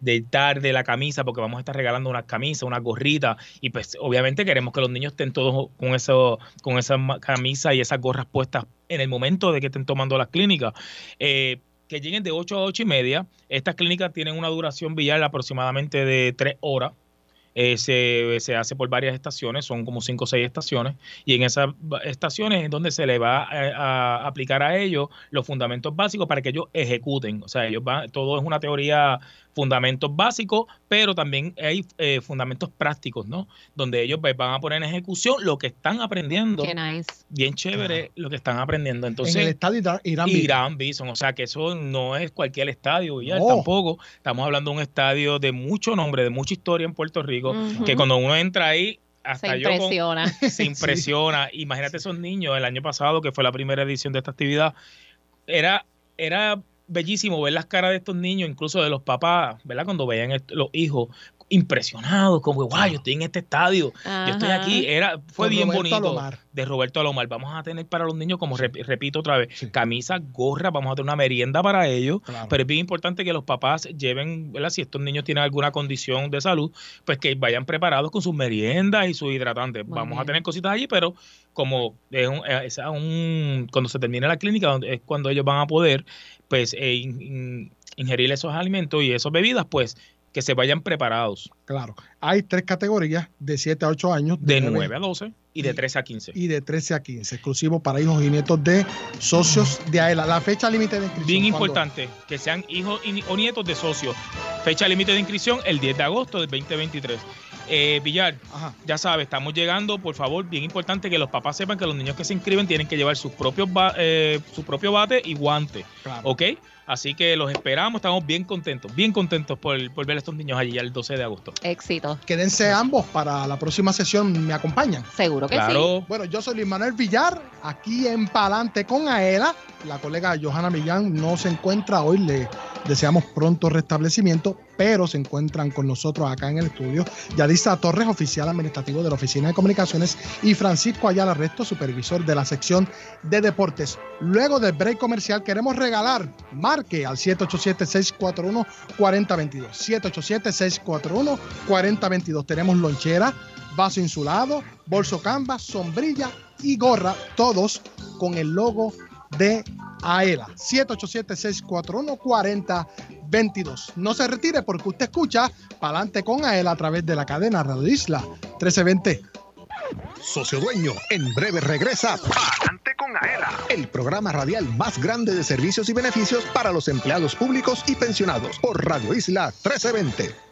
de, la camisa, porque vamos a estar regalando unas camisas, unas gorritas, y pues obviamente queremos que los niños estén todos con eso, con esa camisa y esas gorras puestas en el momento de que estén tomando las clínicas. Eh, que lleguen de 8 a 8 y media. Estas clínicas tienen una duración villal aproximadamente de 3 horas. Eh, se, se hace por varias estaciones, son como 5 o 6 estaciones, y en esas estaciones es donde se le va a, a aplicar a ellos los fundamentos básicos para que ellos ejecuten. O sea, ellos van, todo es una teoría, fundamentos básicos, pero también hay eh, fundamentos prácticos, ¿no? Donde ellos pues, van a poner en ejecución lo que están aprendiendo. Qué nice. Bien chévere lo que están aprendiendo. Entonces, en el estadio Irán Bison. Irán Bison, o sea que eso no es cualquier estadio, ya No. tampoco. Estamos hablando de un estadio de mucho nombre, de mucha historia en Puerto Rico, que cuando uno entra ahí, hasta Se yo con- impresiona. se impresiona. Imagínate esos niños el año pasado, que fue la primera edición de esta actividad, era, era bellísimo ver las caras de estos niños, incluso de los papás, ¿verdad? Cuando veían los hijos impresionados, como, wow, yo estoy en este estadio, yo estoy aquí, era, fue Con bien Roberto bonito Alomar. de Roberto Alomar. Vamos a tener para los niños, como rep- repito otra vez, camisas, gorras, vamos a tener una merienda para ellos, pero es bien importante que los papás lleven, ¿verdad? Si estos niños tienen alguna condición de salud, pues que vayan preparados con sus meriendas y sus hidratantes. Muy vamos a tener cositas allí, pero como es un, es un- cuando se termine la clínica, es cuando ellos van a poder pues eh, in- in- ingerir esos alimentos y esas bebidas, pues que se vayan preparados Claro. Hay tres categorías de 7 a 8 años. de nueve 9 a 12 y de 13 a 15. y de 13 a 15, exclusivo para hijos y nietos de socios de AELA. La fecha límite de inscripción. Bien ¿cuándo? importante, que sean hijos y- o nietos de socios. Fecha límite de inscripción el 10 de agosto del 2023. Eh, Villar, ya sabes, estamos llegando, por favor, bien importante que los papás sepan que los niños que se inscriben tienen que llevar sus propios eh, su propio bate y guante, ¿ok? Así que los esperamos, estamos bien contentos, bien contentos por, por ver a estos niños allí ya el 12 de agosto. Éxito. Quédense ambos para la próxima sesión. ¿Me acompañan? Seguro que Claro. sí. Bueno, yo soy Luis Manuel Villar, aquí en Palante con Aela. La colega Johanna Millán no se encuentra hoy, le deseamos pronto restablecimiento, pero se encuentran con nosotros acá en el estudio Yadisa Torres, oficial administrativo de la Oficina de Comunicaciones, y Francisco Ayala Resto, supervisor de la sección de deportes. Luego del break comercial queremos regalar, marque al 787-641-4022. 787-641-4022. Tenemos lonchera, vaso insulado, bolso canvas, sombrilla y gorra, todos con el logo de AELA. 787-641-4022. No se retire porque usted escucha Palante con AELA a través de la cadena Radio Isla 1320. Socio Dueño, en breve regresa Palante con Aela, el programa radial más grande de servicios y beneficios para los empleados públicos y pensionados por Radio Isla 1320.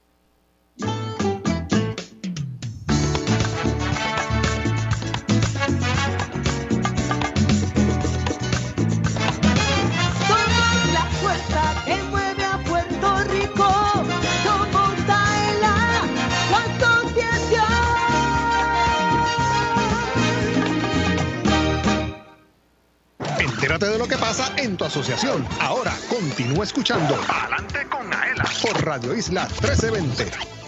De lo que pasa en tu asociación. Ahora continúa escuchando. Adelante con Aela. Por Radio Isla 1320.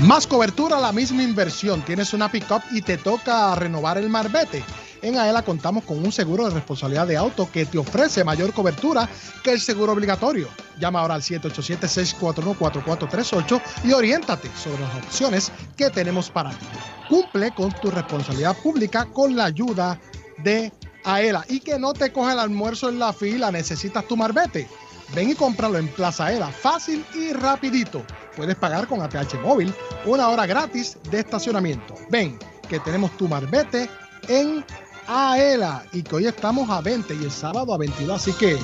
Más cobertura, la misma inversión. Tienes una pick-up y te toca renovar el marbete. En AELA contamos con un seguro de responsabilidad de auto que te ofrece mayor cobertura que el seguro obligatorio. Llama ahora al 787-641-4438 y oriéntate sobre las opciones que tenemos para ti. Cumple con tu responsabilidad pública con la ayuda de AELA y que no te coja el almuerzo en la fila, necesitas tu marbete. Ven y cómpralo en Plaza Aela, fácil y rapidito. Puedes pagar con ATH móvil, una hora gratis de estacionamiento. Ven, que tenemos tu marbete en Aela y que hoy estamos a 20 y el sábado a 22, así que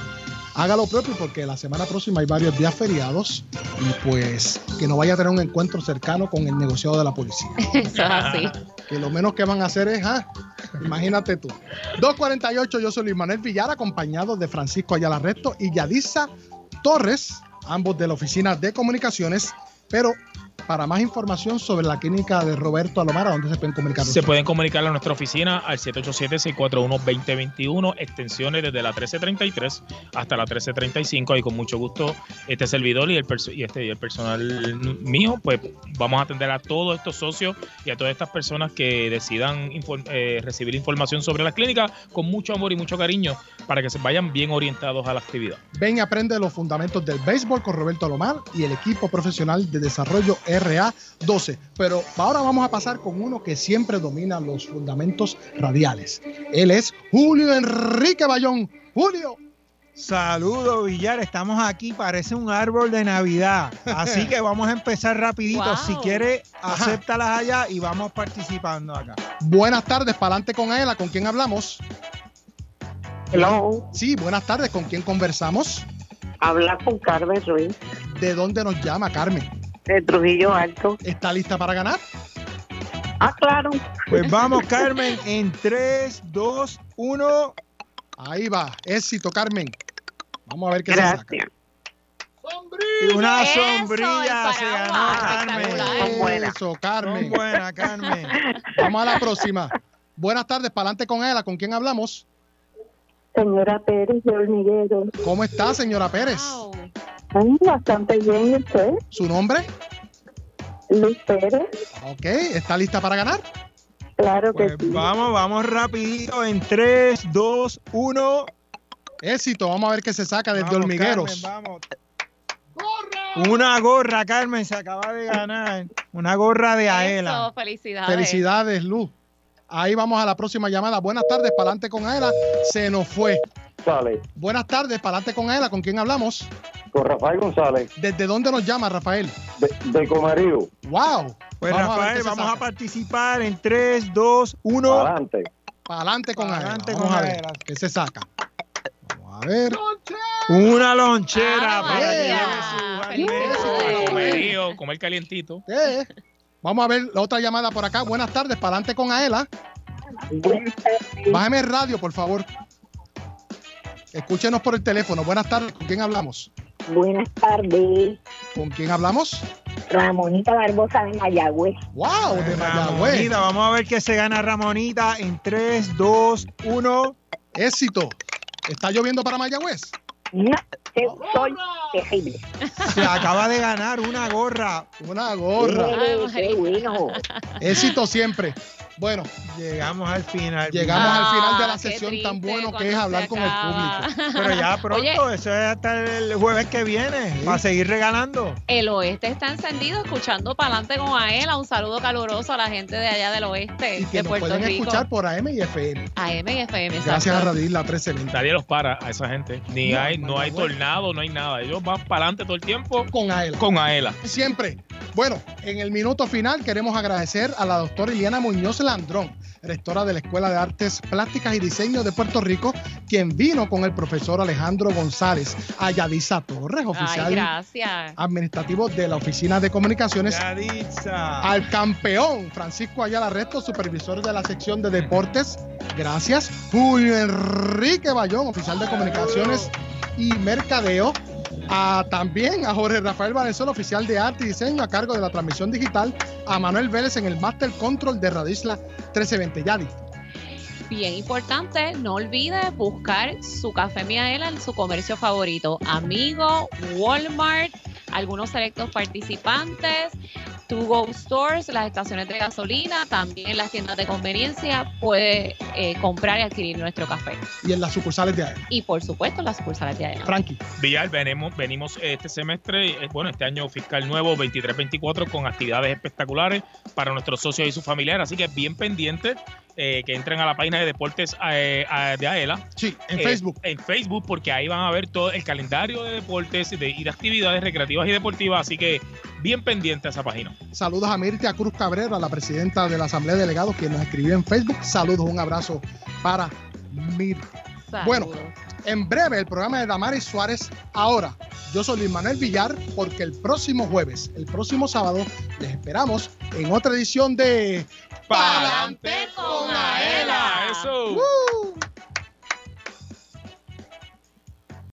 haga lo propio porque la semana próxima hay varios días feriados y pues que no vaya a tener un encuentro cercano con el negociado de la policía. Eso es así. Que lo menos que van a hacer es, ah, imagínate tú. 248, yo soy Luis Manuel Villar, acompañado de Francisco Ayala Resto y Yadisa Torres, ambos de la Oficina de Comunicaciones, pero para más información sobre la clínica de Roberto Alomar, ¿a dónde se pueden comunicar? Se pueden comunicar a nuestra oficina al 787-641-2021, extensiones desde la 1333 hasta la 1335. Y con mucho gusto, este servidor y el, perso- y este, y el personal mío, pues vamos a atender a todos estos socios y a todas estas personas que decidan eh, recibir información sobre la clínica con mucho amor y mucho cariño para que se vayan bien orientados a la actividad. Ven y aprende los fundamentos del béisbol con Roberto Alomar y el equipo profesional de desarrollo RA12. Pero ahora vamos a pasar con uno que siempre domina los fundamentos radiales. Él es Julio Enrique Bayón. Julio. Saludos, Villar. Estamos aquí, parece un árbol de Navidad. Así que vamos a empezar rapidito. Wow. Si quiere, acéptalas allá y vamos participando acá. Buenas tardes, pa'lante con Aela. ¿Con quién hablamos? Hello. Sí, buenas tardes. ¿Con quién conversamos? Habla con Carmen Ruiz, ¿De dónde nos llama Carmen? De Trujillo Alto. ¿Está lista para ganar? Ah, claro. Pues vamos, Carmen, en 3, 2, 1. Ahí va. Éxito, Carmen. Vamos a ver qué se saca. Gracias. Una Eso, sombrilla se ganó, Carmen. Eso, Carmen. Son buenas, Carmen. Vamos a la próxima. Buenas tardes, pa'lante con Aela. ¿Con quién hablamos? Señora Pérez de Hormiguero. ¿Cómo está, señora Pérez? Bastante bien, ¿y usted? ¿Su nombre? Luis Pérez. Ok, ¿está lista para ganar? Claro Pues vamos, vamos rapidito en 3, 2, 1. Éxito, vamos a ver qué se saca desde Vamos, hormigueros. Carmen, vamos. Una gorra, Carmen, se acaba de ganar. Una gorra de Aela. Eso, felicidades. Felicidades, Luz. Ahí vamos a la próxima llamada. Buenas tardes, pa'lante con Aela. Se nos fue. González, Buenas tardes, pa'lante con Aela. ¿Con quién hablamos? con Rafael González, ¿Desde dónde nos llama, Rafael? de, de Comerío. ¡Wow! Pues Vamos Rafael, qué vamos a participar en 3, 2, 1. Adelante. Pa'lante con Aela. Pa'lante Vamos con a ver Aela. qué se saca. Vamos a ver. Una lonchera para que lleve su alimento. Comerío, comer calientito. Eh, Vamos a ver la otra llamada por acá. Buenas tardes, pa'lante con Aela. Bájeme el radio, por favor. Escúchenos por el teléfono. Buenas tardes, ¿con quién hablamos? Buenas tardes. ¿Con quién hablamos? Ramonita Barbosa de Mayagüez. ¡Wow! De Mayagüez. Ramonita, vamos a ver qué se gana Ramonita en 3, 2, 1. Éxito. ¿Está lloviendo para Mayagüez? No, soy terrible. Se acaba de ganar una gorra. Una gorra. Qué bueno. Éxito siempre. Bueno, Llegamos al final. llegamos al final de la Ah, sesión tan bueno que es hablar con el público. Pero ya pronto, Oye. eso es hasta el jueves que viene, para seguir regalando. El oeste está encendido, escuchando para adelante con Aela. Un saludo caluroso a la gente de allá del oeste Y que de nos Puerto pueden Rico. escuchar por AM y FM. AM y FM. Gracias a. Radio Isla 1320. Nadie los para a esa gente. Ni No, hay, no hay Mayagüez. No hay nada. Ellos van para adelante todo el tiempo Con Aela. con Aela. Siempre. Bueno, en el minuto final queremos agradecer a la doctora Iliana Muñoz Landrón, rectora de la Escuela de Artes Plásticas y Diseño de Puerto Rico, quien vino con el profesor Alejandro González, a Yadisa Torres, oficial gracias. administrativo de la Oficina de Comunicaciones, Yaditza. al campeón Francisco Ayala Resto, supervisor de la sección de deportes. Gracias. Julio Enrique Bayón, oficial de comunicaciones y mercadeo. A, también a Jorge Rafael Valenzuela, oficial de arte y diseño a cargo de la transmisión digital. A Manuel Vélez en el Master Control de Radio Isla 1320. Yadi. Bien importante, no olvide buscar su café Miaela en su comercio favorito. Amigo, Walmart, algunos selectos participantes, To Go Stores, las estaciones de gasolina, también las tiendas de conveniencia. Puede eh, comprar y adquirir nuestro café. Y en las sucursales de AEL. Y por supuesto, las sucursales de Aela. Frankie. Villar, venimos, venimos este semestre, eh, bueno, este año fiscal nuevo 23-24 con actividades espectaculares para nuestros socios y sus familiares. Así que bien pendientes eh, que entren a la página de deportes eh, a- de AELA. Sí, en Eh, Facebook. En Facebook, porque ahí van a ver todo el calendario de deportes de- y de actividades recreativas y deportivas. Así que bien pendiente a esa página. Saludos a Mirtia Cruz Cabrera, la presidenta de la Asamblea de Delegados, quien nos escribió en Facebook. Saludos, un abrazo para Mirtia. Bueno, en breve el programa de Damaris Suárez. Ahora, yo soy Luis Manuel Villar, porque el próximo jueves, el próximo sábado, les esperamos en otra edición de ¡Pa'lante con Aela! ¡Eso!